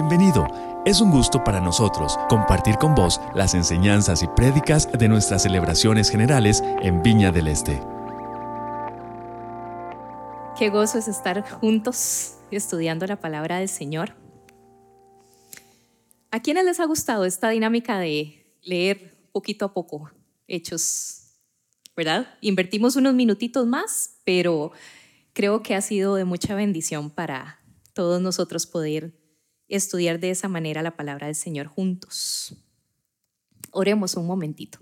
Bienvenido. Es un gusto para nosotros compartir con vos las enseñanzas y prédicas de nuestras celebraciones generales en Viña del Este. Qué gozo es estar juntos estudiando la palabra del Señor. ¿A quiénes les ha gustado esta dinámica de leer poquito a poco hechos? ¿Verdad? Invertimos unos minutitos más, pero creo que ha sido de mucha bendición para todos nosotros poder estudiar de esa manera la palabra del Señor juntos. Oremos un momentito.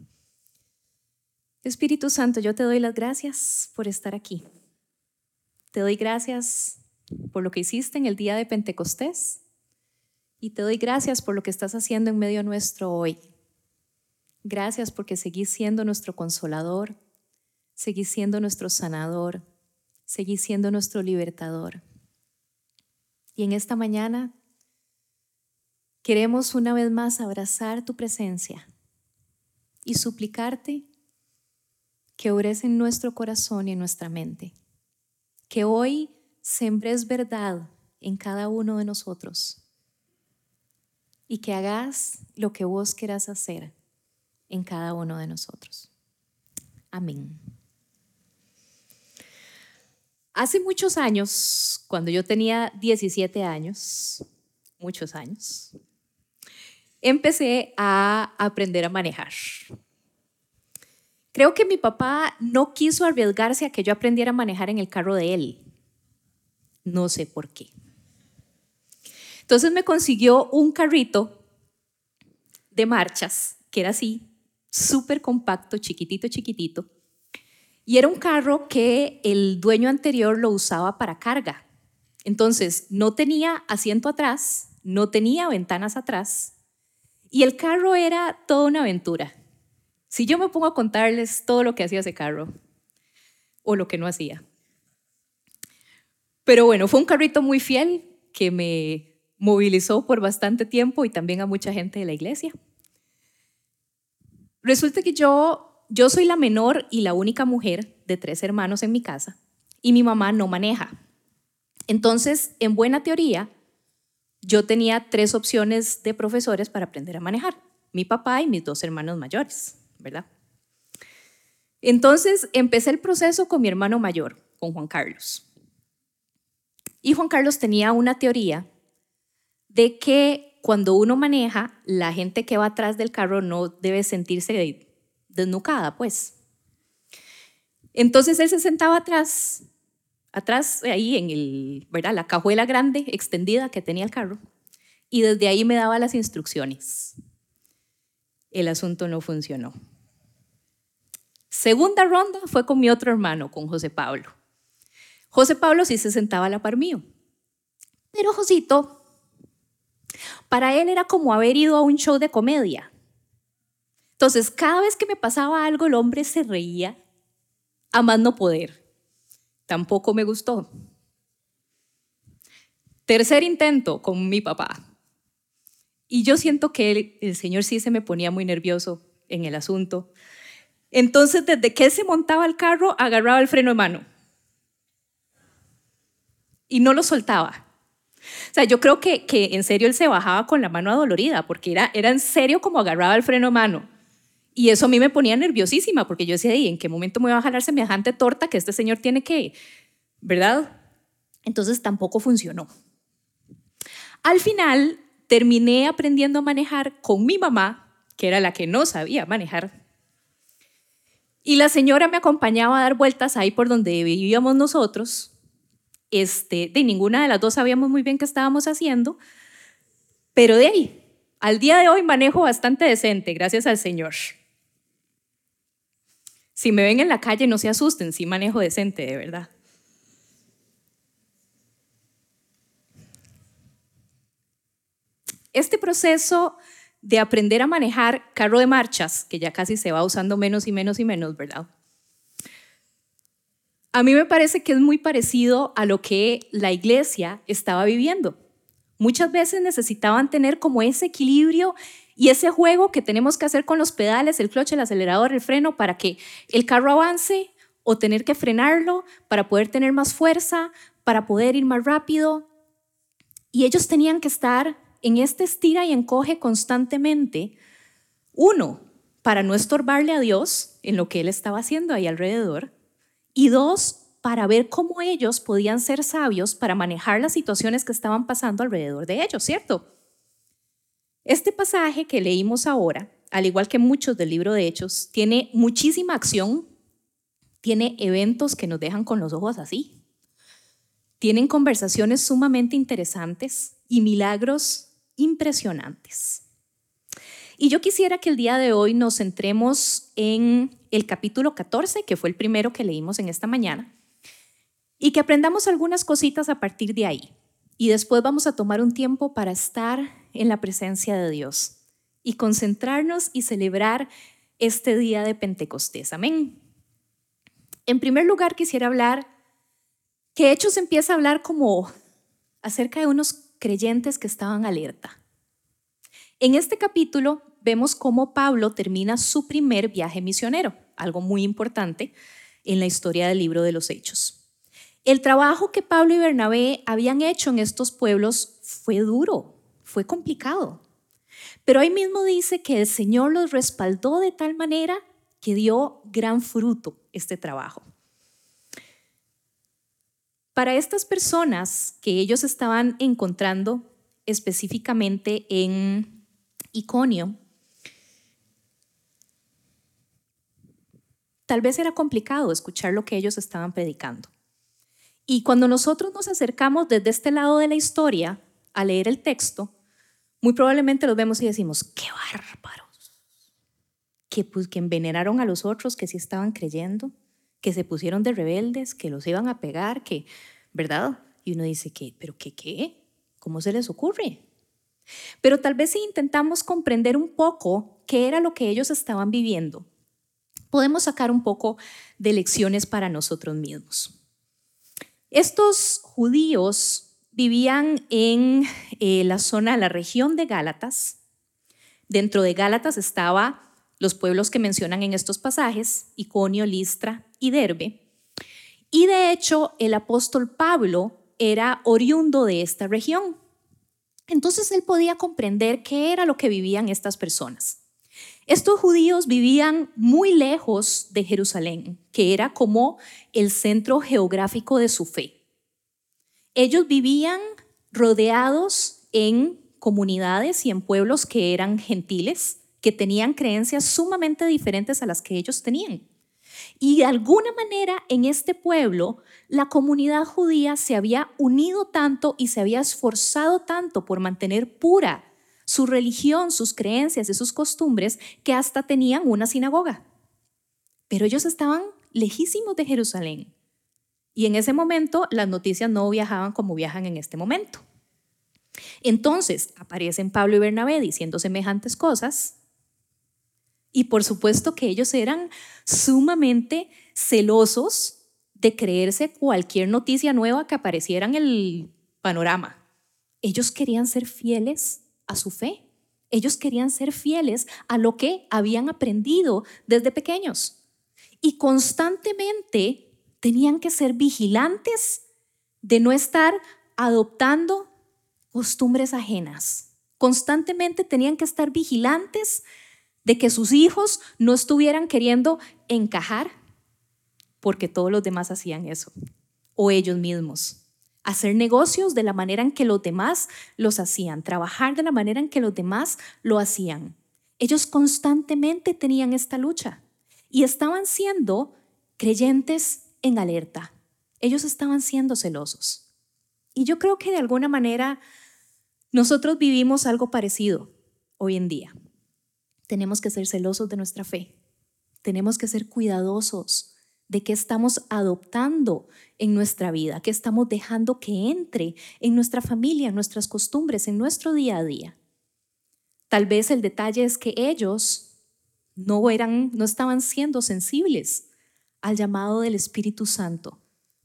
Espíritu Santo, yo te doy las gracias por estar aquí. Te doy gracias por lo que hiciste en el día de Pentecostés y te doy gracias por lo que estás haciendo en medio nuestro hoy. Gracias porque seguís siendo nuestro consolador, seguís siendo nuestro sanador, seguís siendo nuestro libertador. Y en esta mañana Queremos una vez más abrazar tu presencia y suplicarte que ores en nuestro corazón y en nuestra mente. Que hoy sembres verdad en cada uno de nosotros y que hagas lo que vos quieras hacer en cada uno de nosotros. Amén. Hace muchos años, cuando yo tenía 17 años, muchos años, empecé a aprender a manejar. Creo que mi papá no quiso arriesgarse a que yo aprendiera a manejar en el carro de él. No sé por qué. Entonces me consiguió un carrito de marchas, que era así, súper compacto, chiquitito, chiquitito. Y era un carro que el dueño anterior lo usaba para carga. Entonces no tenía asiento atrás, no tenía ventanas atrás, y el carro era toda una aventura. Si yo me pongo a contarles todo lo que hacía ese carro, o lo que no hacía. Pero bueno, fue un carrito muy fiel que me movilizó por bastante tiempo y también a mucha gente de la iglesia. Resulta que yo, yo soy la menor y la única mujer de tres hermanos en mi casa y mi mamá no maneja. Entonces, en buena teoría, yo tenía tres opciones de profesores para aprender a manejar, mi papá y mis dos hermanos mayores, ¿verdad? Entonces empecé el proceso con mi hermano mayor, con Juan Carlos. Y Juan Carlos tenía una teoría de que cuando uno maneja, la gente que va atrás del carro no debe sentirse desnucada, pues. Entonces él se sentaba atrás atrás, ahí en el, ¿verdad? la cajuela grande, extendida que tenía el carro, y desde ahí me daba las instrucciones. El asunto no funcionó. Segunda ronda fue con mi otro hermano, con José Pablo. José Pablo sí se sentaba a la par mío. Pero Josito, para él era como haber ido a un show de comedia. Entonces, cada vez que me pasaba algo, el hombre se reía a más no poder tampoco me gustó. Tercer intento con mi papá. Y yo siento que el, Señor sí se me ponía muy nervioso en el asunto. Entonces, desde que se montaba el carro, agarraba el freno de mano. Y no lo soltaba. O sea, yo creo que, que en serio él se bajaba con la mano adolorida, porque era, era en serio como agarraba el freno de mano. Y eso a mí me ponía nerviosísima, porque yo decía, ¿y en qué momento me va a jalar semejante torta que este señor tiene que, ¿verdad? Entonces tampoco funcionó. Al final terminé aprendiendo a manejar con mi mamá, que era la que no sabía manejar. Y la señora me acompañaba a dar vueltas ahí por donde vivíamos nosotros. Este, de ninguna de las dos sabíamos muy bien qué estábamos haciendo, pero de ahí, al día de hoy manejo bastante decente, gracias al Señor. Si me ven en la calle, no se asusten, sí manejo decente, de verdad. Este proceso de aprender a manejar carro de marchas, que ya casi se va usando menos y menos y menos, ¿verdad? A mí me parece que es muy parecido a lo que la iglesia estaba viviendo. Muchas veces necesitaban tener como ese equilibrio y ese juego que tenemos que hacer con los pedales, el clutch, el acelerador, el freno, para que el carro avance o tener que frenarlo para poder tener más fuerza, para poder ir más rápido. Y ellos tenían que estar en este estira y encoge constantemente, uno, para no estorbarle a Dios en lo que él estaba haciendo ahí alrededor, y dos, para ver cómo ellos podían ser sabios para manejar las situaciones que estaban pasando alrededor de ellos, ¿cierto? Este pasaje que leímos ahora, al igual que muchos del libro de Hechos, tiene muchísima acción, tiene eventos que nos dejan con los ojos así, tienen conversaciones sumamente interesantes y milagros impresionantes. Y yo quisiera que el día de hoy nos centremos en el capítulo 14, que fue el primero que leímos en esta mañana, y que aprendamos algunas cositas a partir de ahí. Y después vamos a tomar un tiempo para estar en la presencia de Dios y concentrarnos y celebrar este día de Pentecostés. Amén. En primer lugar, quisiera hablar que Hechos empieza a hablar como acerca de unos creyentes que estaban alerta. En este capítulo vemos cómo Pablo termina su primer viaje misionero, algo muy importante en la historia del libro de los Hechos. El trabajo que Pablo y Bernabé habían hecho en estos pueblos fue duro, fue complicado. Pero ahí mismo dice que el Señor los respaldó de tal manera que dio gran fruto este trabajo. Para estas personas que ellos estaban encontrando específicamente en Iconio, tal vez era complicado escuchar lo que ellos estaban predicando. Y cuando nosotros nos acercamos desde este lado de la historia a leer el texto, muy probablemente los vemos y decimos, qué bárbaros, que, pues, que envenenaron a los otros que sí estaban creyendo, que se pusieron de rebeldes, que los iban a pegar, que, ¿verdad? Y uno dice, ¿qué? ¿Pero qué qué? ¿Cómo se les ocurre? Pero tal vez si intentamos comprender un poco qué era lo que ellos estaban viviendo, podemos sacar un poco de lecciones para nosotros mismos. Estos judíos vivían en eh, la zona, la región de Gálatas. Dentro de Gálatas estaba los pueblos que mencionan en estos pasajes, Iconio, Listra y Derbe. Y de hecho, el apóstol Pablo era oriundo de esta región. Entonces él podía comprender qué era lo que vivían estas personas. Estos judíos vivían muy lejos de Jerusalén, que era como el centro geográfico de su fe. Ellos vivían rodeados en comunidades y en pueblos que eran gentiles, que tenían creencias sumamente diferentes a las que ellos tenían. Y de alguna manera en este pueblo la comunidad judía se había unido tanto y se había esforzado tanto por mantener pura su religión, sus creencias y sus costumbres que hasta tenían una sinagoga. Pero ellos estaban lejísimos de Jerusalén. Y en ese momento las noticias no viajaban como viajan en este momento. Entonces aparecen Pablo y Bernabé diciendo semejantes cosas y por supuesto que ellos eran sumamente celosos de creerse cualquier noticia nueva que apareciera en el panorama. Ellos querían ser fieles a su fe. Ellos querían ser fieles a lo que habían aprendido desde pequeños. Y constantemente tenían que ser vigilantes de no estar adoptando costumbres ajenas. Constantemente tenían que estar vigilantes de que sus hijos no estuvieran queriendo encajar porque todos los demás hacían eso, o ellos mismos. Hacer negocios de la manera en que los demás los hacían, trabajar de la manera en que los demás lo hacían. Ellos constantemente tenían esta lucha y estaban siendo creyentes en alerta. Ellos estaban siendo celosos. Y yo creo que de alguna manera nosotros vivimos algo parecido hoy en día tenemos que ser celosos de nuestra fe. Tenemos que ser cuidadosos de qué estamos adoptando en nuestra vida, qué estamos dejando que entre en nuestra familia, en nuestras costumbres, en nuestro día a día. Tal vez el detalle es que ellos no eran no estaban siendo sensibles al llamado del Espíritu Santo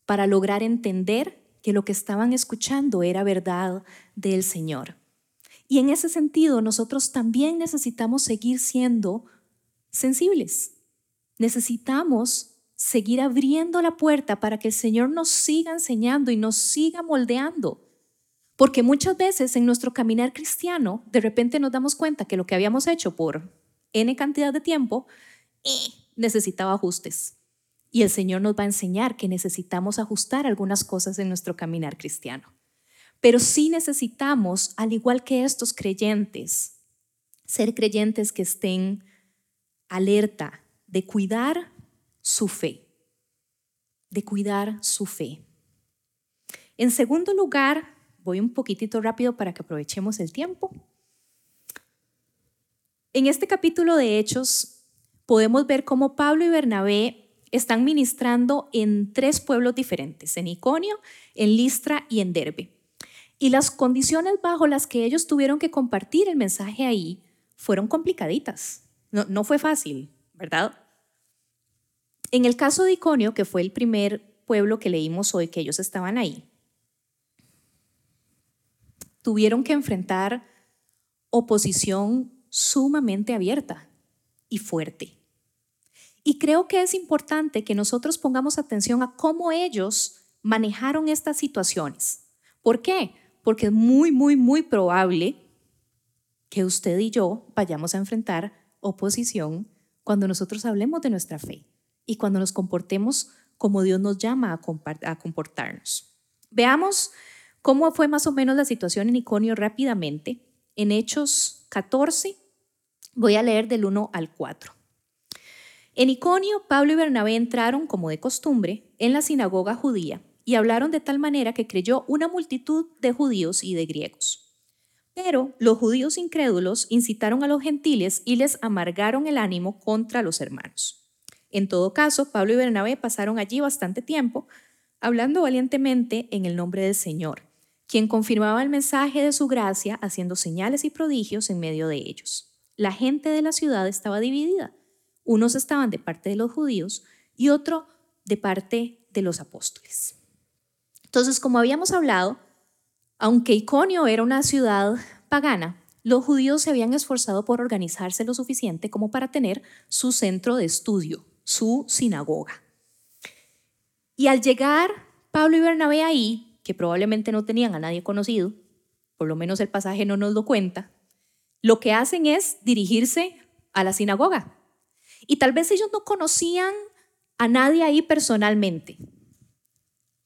para lograr entender que lo que estaban escuchando era verdad del Señor. Y en ese sentido, nosotros también necesitamos seguir siendo sensibles. Necesitamos seguir abriendo la puerta para que el Señor nos siga enseñando y nos siga moldeando. Porque muchas veces en nuestro caminar cristiano, de repente nos damos cuenta que lo que habíamos hecho por N cantidad de tiempo eh, necesitaba ajustes. Y el Señor nos va a enseñar que necesitamos ajustar algunas cosas en nuestro caminar cristiano. Pero sí necesitamos, al igual que estos creyentes, ser creyentes que estén alerta de cuidar su fe, de cuidar su fe. En segundo lugar, voy un poquitito rápido para que aprovechemos el tiempo. En este capítulo de Hechos podemos ver cómo Pablo y Bernabé están ministrando en tres pueblos diferentes, en Iconio, en Listra y en Derbe. Y las condiciones bajo las que ellos tuvieron que compartir el mensaje ahí fueron complicaditas. No, no fue fácil, ¿verdad? En el caso de Iconio, que fue el primer pueblo que leímos hoy, que ellos estaban ahí, tuvieron que enfrentar oposición sumamente abierta y fuerte. Y creo que es importante que nosotros pongamos atención a cómo ellos manejaron estas situaciones. ¿Por qué? Porque es muy, muy, muy probable que usted y yo vayamos a enfrentar oposición cuando nosotros hablemos de nuestra fe y cuando nos comportemos como Dios nos llama a comportarnos. Veamos cómo fue más o menos la situación en Iconio rápidamente. En Hechos 14, voy a leer del 1 al 4. En Iconio, Pablo y Bernabé entraron, como de costumbre, en la sinagoga judía y hablaron de tal manera que creyó una multitud de judíos y de griegos. Pero los judíos incrédulos incitaron a los gentiles y les amargaron el ánimo contra los hermanos. En todo caso, Pablo y Bernabé pasaron allí bastante tiempo, hablando valientemente en el nombre del Señor, quien confirmaba el mensaje de su gracia haciendo señales y prodigios en medio de ellos. La gente de la ciudad estaba dividida unos estaban de parte de los judíos y otro de parte de los apóstoles. Entonces, como habíamos hablado, aunque Iconio era una ciudad pagana, los judíos se habían esforzado por organizarse lo suficiente como para tener su centro de estudio, su sinagoga. Y al llegar Pablo y Bernabé ahí, que probablemente no tenían a nadie conocido, por lo menos el pasaje no nos lo cuenta, lo que hacen es dirigirse a la sinagoga. Y tal vez ellos no conocían a nadie ahí personalmente,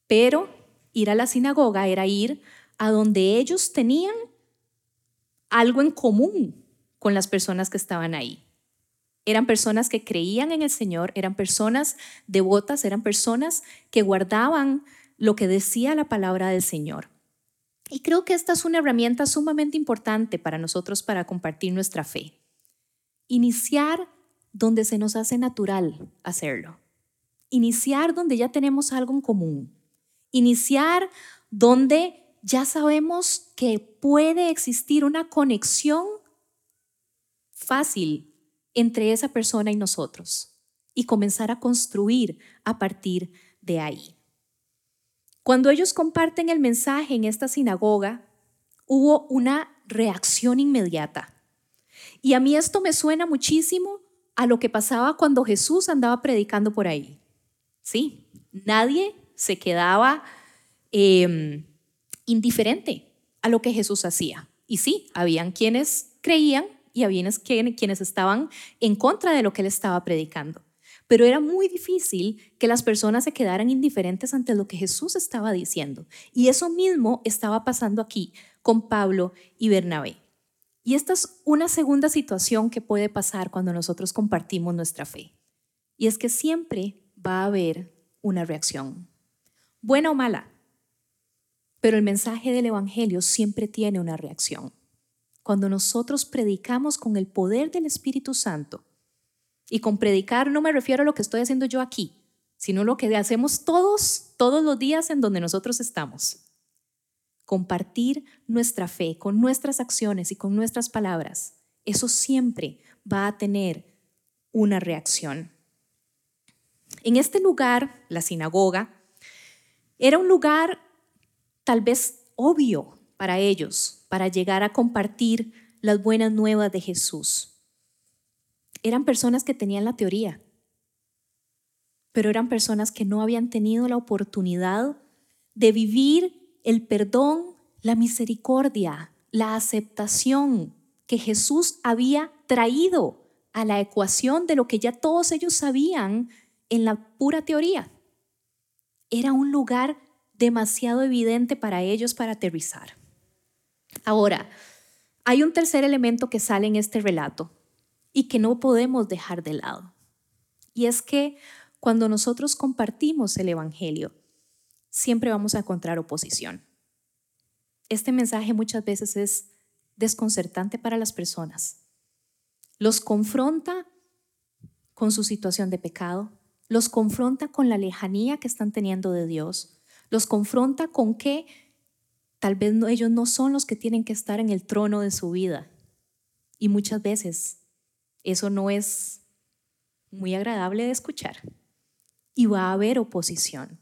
pero ir a la sinagoga era ir a donde ellos tenían algo en común con las personas que estaban ahí. Eran personas que creían en el Señor, eran personas devotas, eran personas que guardaban lo que decía la palabra del Señor. Y creo que esta es una herramienta sumamente importante para nosotros para compartir nuestra fe. Iniciar donde se nos hace natural hacerlo. Iniciar donde ya tenemos algo en común. Iniciar donde ya sabemos que puede existir una conexión fácil entre esa persona y nosotros y comenzar a construir a partir de ahí. Cuando ellos comparten el mensaje en esta sinagoga, hubo una reacción inmediata. Y a mí esto me suena muchísimo a lo que pasaba cuando Jesús andaba predicando por ahí. Sí, nadie se quedaba em, indiferente a lo que Jesús hacía. Y sí, habían quienes creían y habían quienes estaban en contra de lo que él estaba predicando. Pero era muy difícil que las personas se quedaran indiferentes ante lo que Jesús estaba diciendo. Y eso mismo estaba pasando aquí con Pablo y Bernabé. Y esta es una segunda situación que puede pasar cuando nosotros compartimos nuestra fe. Y es que siempre va a haber una reacción, buena o mala. Pero el mensaje del Evangelio siempre tiene una reacción. Cuando nosotros predicamos con el poder del Espíritu Santo, y con predicar no me refiero a lo que estoy haciendo yo aquí, sino lo que hacemos todos, todos los días en donde nosotros estamos compartir nuestra fe con nuestras acciones y con nuestras palabras, eso siempre va a tener una reacción. En este lugar, la sinagoga, era un lugar tal vez obvio para ellos, para llegar a compartir las buenas nuevas de Jesús. Eran personas que tenían la teoría, pero eran personas que no habían tenido la oportunidad de vivir el perdón la misericordia, la aceptación que Jesús había traído a la ecuación de lo que ya todos ellos sabían en la pura teoría. Era un lugar demasiado evidente para ellos para aterrizar. Ahora, hay un tercer elemento que sale en este relato y que no podemos dejar de lado. Y es que cuando nosotros compartimos el Evangelio, siempre vamos a encontrar oposición. Este mensaje muchas veces es desconcertante para las personas. Los confronta con su situación de pecado, los confronta con la lejanía que están teniendo de Dios, los confronta con que tal vez ellos no son los que tienen que estar en el trono de su vida. Y muchas veces eso no es muy agradable de escuchar. Y va a haber oposición.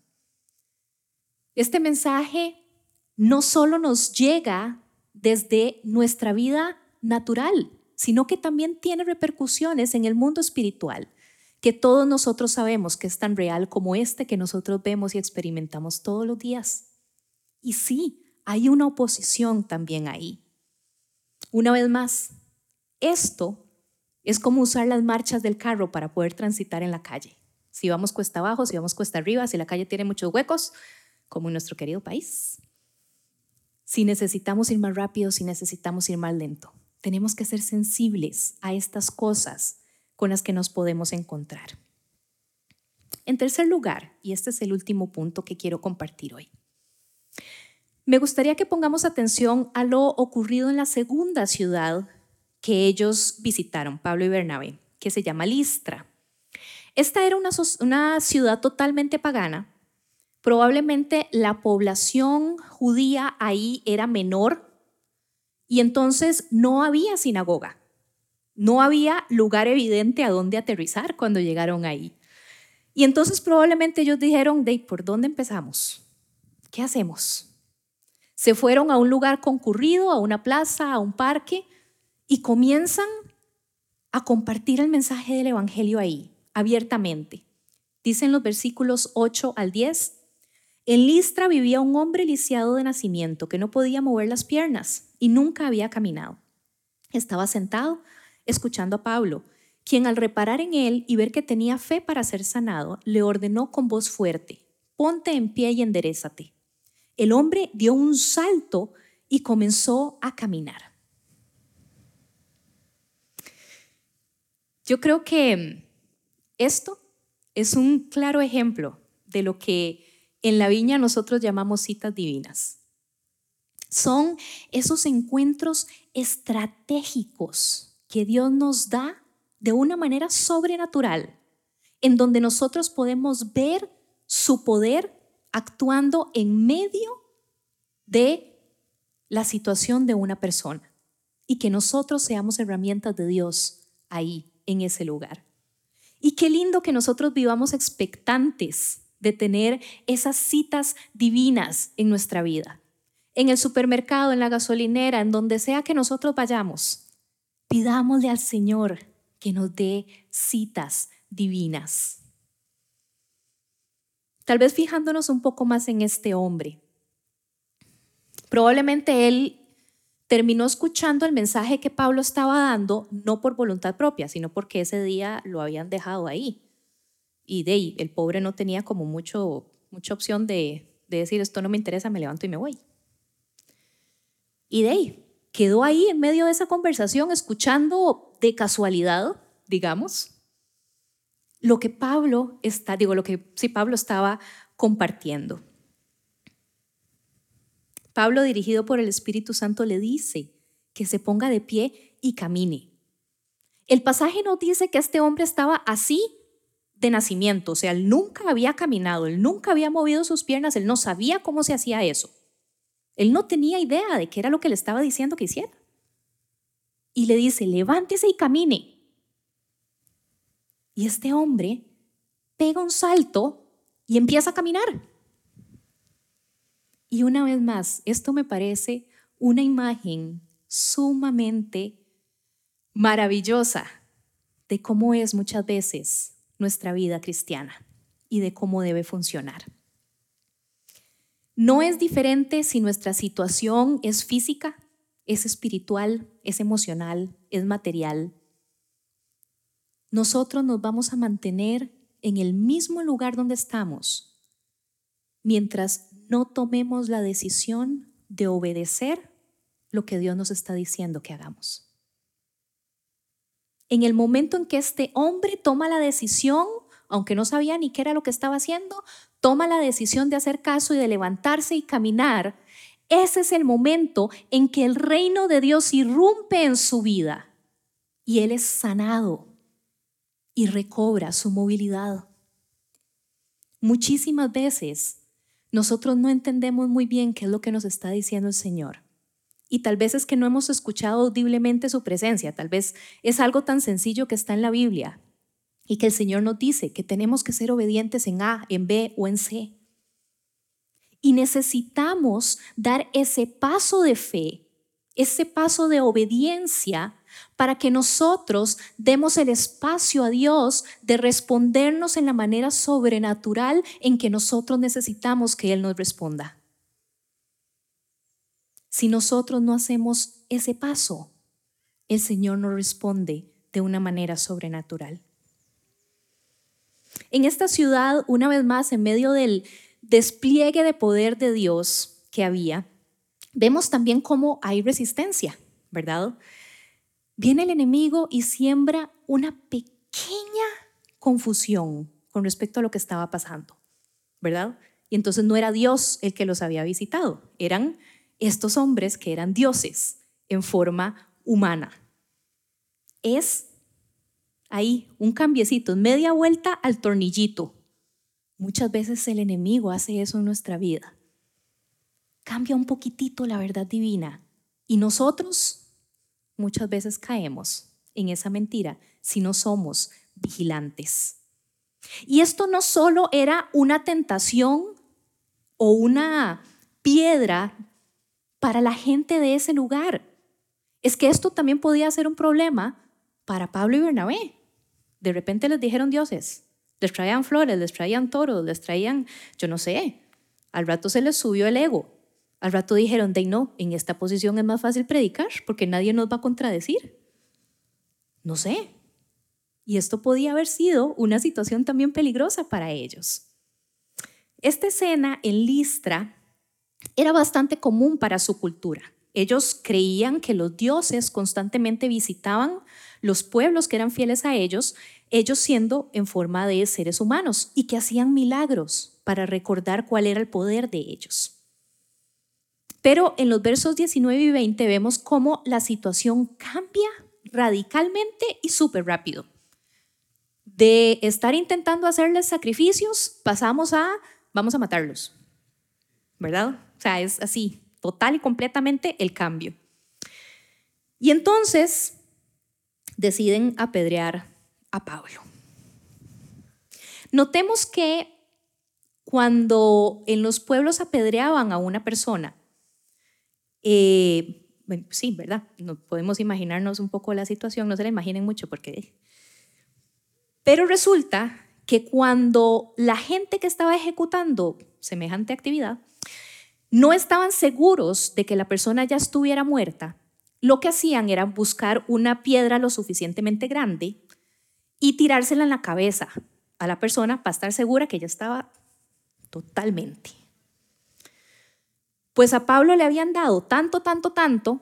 Este mensaje no solo nos llega desde nuestra vida natural, sino que también tiene repercusiones en el mundo espiritual, que todos nosotros sabemos que es tan real como este que nosotros vemos y experimentamos todos los días. Y sí, hay una oposición también ahí. Una vez más, esto es como usar las marchas del carro para poder transitar en la calle. Si vamos cuesta abajo, si vamos cuesta arriba, si la calle tiene muchos huecos, como en nuestro querido país. Si necesitamos ir más rápido, si necesitamos ir más lento. Tenemos que ser sensibles a estas cosas con las que nos podemos encontrar. En tercer lugar, y este es el último punto que quiero compartir hoy, me gustaría que pongamos atención a lo ocurrido en la segunda ciudad que ellos visitaron, Pablo y Bernabé, que se llama Listra. Esta era una, ciudad totalmente pagana, Probablemente la población judía ahí era menor y entonces no había sinagoga. No había lugar evidente a dónde aterrizar cuando llegaron ahí. Y entonces probablemente ellos dijeron, ¿por dónde empezamos? ¿Qué hacemos? Se fueron a un lugar concurrido, a una plaza, a un parque, y comienzan a compartir el mensaje del Evangelio ahí, abiertamente. Dicen los versículos 8 al 10, en Listra vivía un hombre lisiado de nacimiento que no podía mover las piernas y nunca había caminado. Estaba sentado escuchando a Pablo, quien al reparar en él y ver que tenía fe para ser sanado, le ordenó con voz fuerte, ponte en pie y enderezate. El hombre dio un salto y comenzó a caminar. Yo creo que esto es un claro ejemplo de lo que en la viña nosotros llamamos citas divinas. Son esos encuentros estratégicos que Dios nos da de una manera sobrenatural, en donde nosotros podemos ver su poder actuando en medio de la situación de una persona y que nosotros seamos herramientas de Dios ahí, en ese lugar. Y qué lindo que nosotros vivamos expectantes de tener esas citas divinas en nuestra vida. En el supermercado, en la gasolinera, en donde sea que nosotros vayamos, pidámosle al Señor que nos dé citas divinas. Tal vez fijándonos un poco más en este hombre. Probablemente él terminó escuchando el mensaje que Pablo estaba dando, no por voluntad propia, sino porque ese día lo habían dejado ahí. Y de el pobre no tenía como mucho, mucha opción de, decir esto no me interesa, me levanto y me voy. Y de quedó ahí en medio de esa conversación escuchando de casualidad, digamos, lo que Pablo está, digo, lo que sí Pablo estaba compartiendo. Pablo, dirigido por el Espíritu Santo, le dice que se ponga de pie y camine. El pasaje nos dice que este hombre estaba así de nacimiento, o sea, él nunca había caminado, él nunca había movido sus piernas, él no sabía cómo se hacía eso. Él no tenía idea de qué era lo que le estaba diciendo que hiciera. Y le dice, levántese y camine. Y este hombre pega un salto y empieza a caminar. Y una vez más, esto me parece una imagen sumamente maravillosa de cómo es muchas veces nuestra vida cristiana y de cómo debe funcionar. No es diferente si nuestra situación es física, es espiritual, es emocional, es material. Nosotros nos vamos a mantener en el mismo lugar donde estamos mientras no tomemos la decisión de obedecer lo que Dios nos está diciendo que hagamos. En el momento en que este hombre toma la decisión, aunque no sabía ni qué era lo que estaba haciendo, toma la decisión de hacer caso y de levantarse y caminar, ese es el momento en que el reino de Dios irrumpe en su vida y él es sanado y recobra su movilidad. Muchísimas veces nosotros no entendemos muy bien qué es lo que nos está diciendo el Señor. Y tal vez es que no hemos escuchado audiblemente su presencia, tal vez es algo tan sencillo que está en la Biblia y que el Señor nos dice que tenemos que ser obedientes en A, en B o en C. Y necesitamos dar ese paso de fe, ese paso de obediencia para que nosotros demos el espacio a Dios de respondernos en la manera sobrenatural en que nosotros necesitamos que Él nos responda. Si nosotros no hacemos ese paso, el Señor nos responde de una manera sobrenatural. En esta ciudad, una vez más, en medio del despliegue de poder de Dios que había, vemos también cómo hay resistencia, ¿verdad? Viene el enemigo y siembra una pequeña confusión con respecto a lo que estaba pasando, ¿verdad? Y entonces no era Dios el que los había visitado, eran estos hombres que eran dioses en forma humana. Es ahí un cambiecito, media vuelta al tornillito. Muchas veces el enemigo hace eso en nuestra vida. Cambia un poquitito la verdad divina y nosotros muchas veces caemos en esa mentira si no somos vigilantes. Y esto no solo era una tentación o una piedra para la gente de ese lugar, es que esto también podía ser un problema para Pablo y Bernabé. De repente les dijeron dioses, les traían flores, les traían toros, les traían, yo no sé, al rato se les subió el ego al rato dijeron, de no, en esta posición es más fácil predicar porque nadie nos va a contradecir. No sé. Y esto podía haber sido una situación también peligrosa para ellos. Esta escena en Listra era bastante común para su cultura. Ellos creían que los dioses constantemente visitaban los pueblos que eran fieles a ellos, ellos siendo en forma de seres humanos y que hacían milagros para recordar cuál era el poder de ellos. Pero en los versos 19 y 20 vemos cómo la situación cambia radicalmente y súper rápido. De estar intentando hacerles sacrificios, pasamos a vamos a matarlos. ¿Verdad? O sea, es así, total y completamente el cambio. Y entonces deciden apedrear a Pablo. Notemos que cuando en los pueblos apedreaban a una persona, eh, bueno, sí, ¿verdad? No podemos imaginarnos un poco la situación, no se la imaginen mucho porque... Pero resulta que cuando la gente que estaba ejecutando semejante actividad no estaban seguros de que la persona ya estuviera muerta, lo que hacían era buscar una piedra lo suficientemente grande y tirársela en la cabeza a la persona para estar segura que ya estaba totalmente pues a Pablo le habían dado tanto, tanto, tanto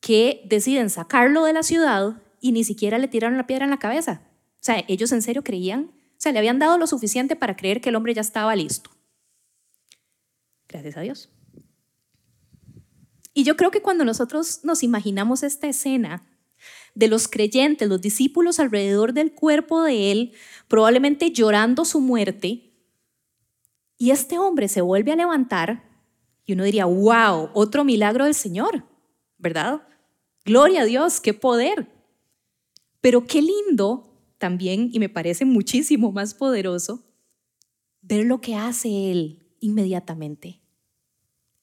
que deciden sacarlo de la ciudad y ni siquiera le tiraron la piedra en la cabeza. O sea, ellos en serio creían, o sea, le habían dado lo suficiente para creer que el hombre ya estaba listo. Gracias a Dios. Y yo creo que cuando nosotros nos imaginamos esta escena de los creyentes, los discípulos alrededor del cuerpo de él, probablemente llorando su muerte, y este hombre se vuelve a levantar, y uno diría, wow, otro milagro del Señor, ¿verdad? Gloria a Dios, qué poder. Pero qué lindo también, y me parece muchísimo más poderoso, ver lo que hace Él inmediatamente.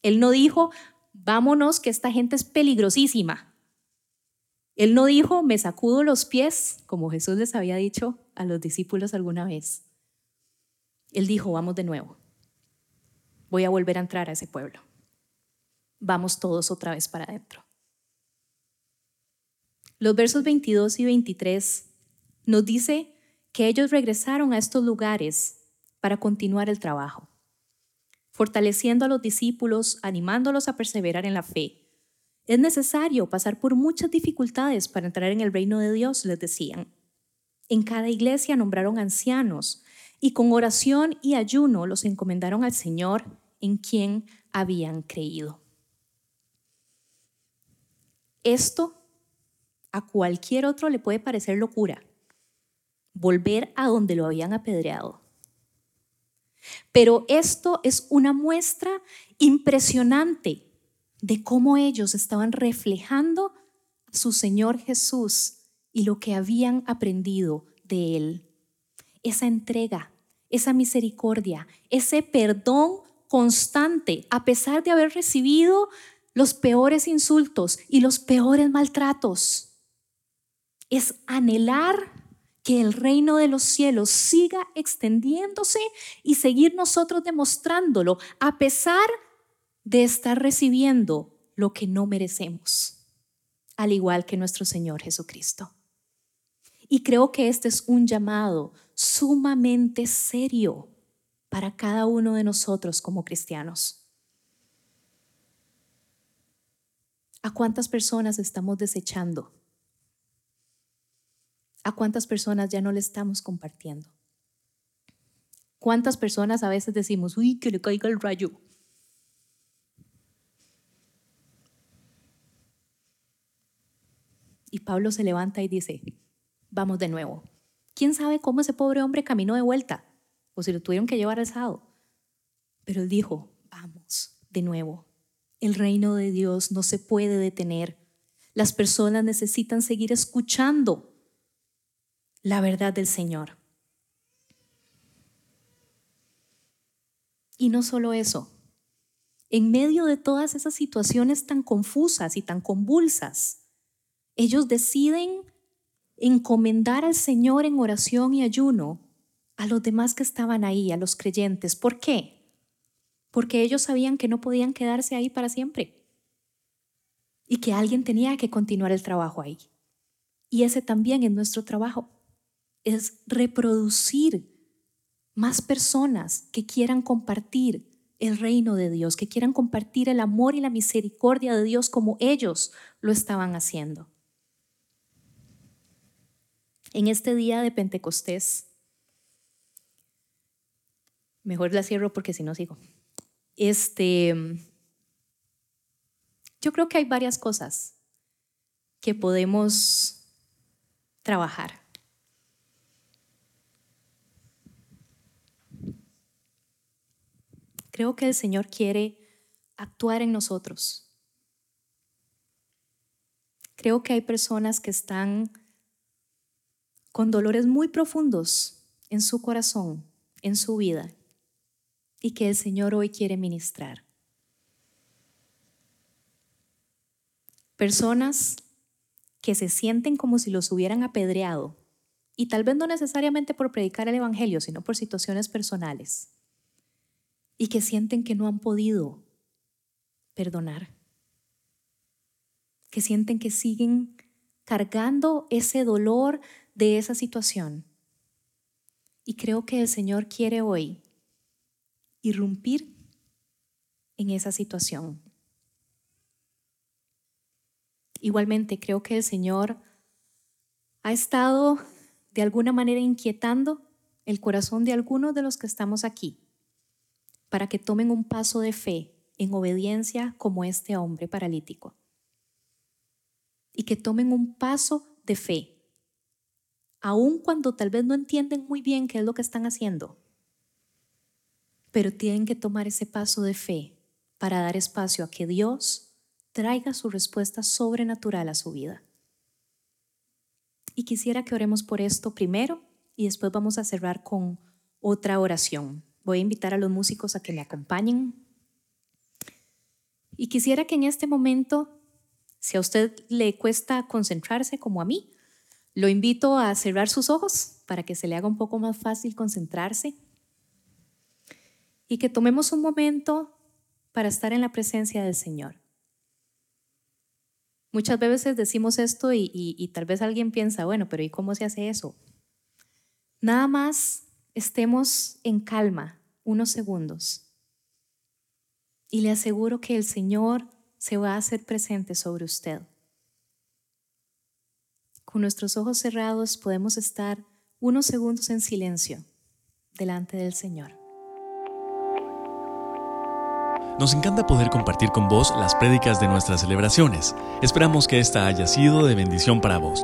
Él no dijo, vámonos, que esta gente es peligrosísima. Él no dijo, me sacudo los pies, como Jesús les había dicho a los discípulos alguna vez. Él dijo, vamos de nuevo. Voy a volver a entrar a ese pueblo. Vamos todos otra vez para adentro. Los versos 22 y 23 nos dice que ellos regresaron a estos lugares para continuar el trabajo, fortaleciendo a los discípulos, animándolos a perseverar en la fe. Es necesario pasar por muchas dificultades para entrar en el reino de Dios, les decían. En cada iglesia nombraron ancianos y con oración y ayuno los encomendaron al Señor en quien habían creído. Esto a cualquier otro le puede parecer locura, volver a donde lo habían apedreado. Pero esto es una muestra impresionante de cómo ellos estaban reflejando a su Señor Jesús y lo que habían aprendido de Él. Esa entrega, esa misericordia, ese perdón constante, a pesar de haber recibido los peores insultos y los peores maltratos. Es anhelar que el reino de los cielos siga extendiéndose y seguir nosotros demostrándolo a pesar de estar recibiendo lo que no merecemos, al igual que nuestro Señor Jesucristo. Y creo que este es un llamado sumamente serio para cada uno de nosotros como cristianos. ¿A cuántas personas estamos desechando? ¿A cuántas personas ya no le estamos compartiendo? ¿Cuántas personas a veces decimos, uy, que le caiga el rayo? Y Pablo se levanta y dice, vamos de nuevo. ¿Quién sabe cómo ese pobre hombre caminó de vuelta? O si lo tuvieron que llevar alzado. Pero él dijo, vamos de nuevo. El reino de Dios no se puede detener. Las personas necesitan seguir escuchando la verdad del Señor. Y no solo eso, en medio de todas esas situaciones tan confusas y tan convulsas, ellos deciden encomendar al Señor en oración y ayuno a los demás que estaban ahí, a los creyentes. ¿Por qué? Porque ellos sabían que no podían quedarse ahí para siempre y que alguien tenía que continuar el trabajo ahí. Y ese también es nuestro trabajo es reproducir más personas que quieran compartir el reino de Dios, que quieran compartir el amor y la misericordia de Dios como ellos lo estaban haciendo. En este día de Pentecostés, mejor la cierro porque si no sigo. Este, yo creo que hay varias cosas que podemos trabajar. Creo que el Señor quiere actuar en nosotros. Creo que hay personas que están con dolores muy profundos en su corazón, en su vida, y que el Señor hoy quiere ministrar. Personas que se sienten como si los hubieran apedreado, y tal vez no necesariamente por predicar el Evangelio, sino por situaciones personales y que sienten que no han podido perdonar, que sienten que siguen cargando ese dolor de esa situación. Y creo que el Señor quiere hoy irrumpir en esa situación. Igualmente, creo que el Señor ha estado de alguna manera inquietando el corazón de algunos de los que estamos aquí para que tomen un paso de fe en obediencia como este hombre paralítico. Y que tomen un paso de fe, aun cuando tal vez no entienden muy bien qué es lo que están haciendo, pero tienen que tomar ese paso de fe para dar espacio a que Dios traiga su respuesta sobrenatural a su vida. Y quisiera que oremos por esto primero y después vamos a cerrar con otra oración. Voy a invitar a los músicos a que me acompañen. Y quisiera que en este momento, si a usted le cuesta concentrarse como a mí, lo invito a cerrar sus ojos para que se le haga un poco más fácil concentrarse. y que tomemos un momento para estar en la presencia del Señor. Muchas veces decimos esto y, tal vez alguien piensa, bueno, pero ¿y cómo se hace eso? Nada más estemos en calma unos segundos y le aseguro que el Señor se va a hacer presente sobre usted. Con nuestros ojos cerrados podemos estar unos segundos en silencio delante del Señor. Nos encanta poder compartir con vos las prédicas de nuestras celebraciones. Esperamos que esta haya sido de bendición para vos.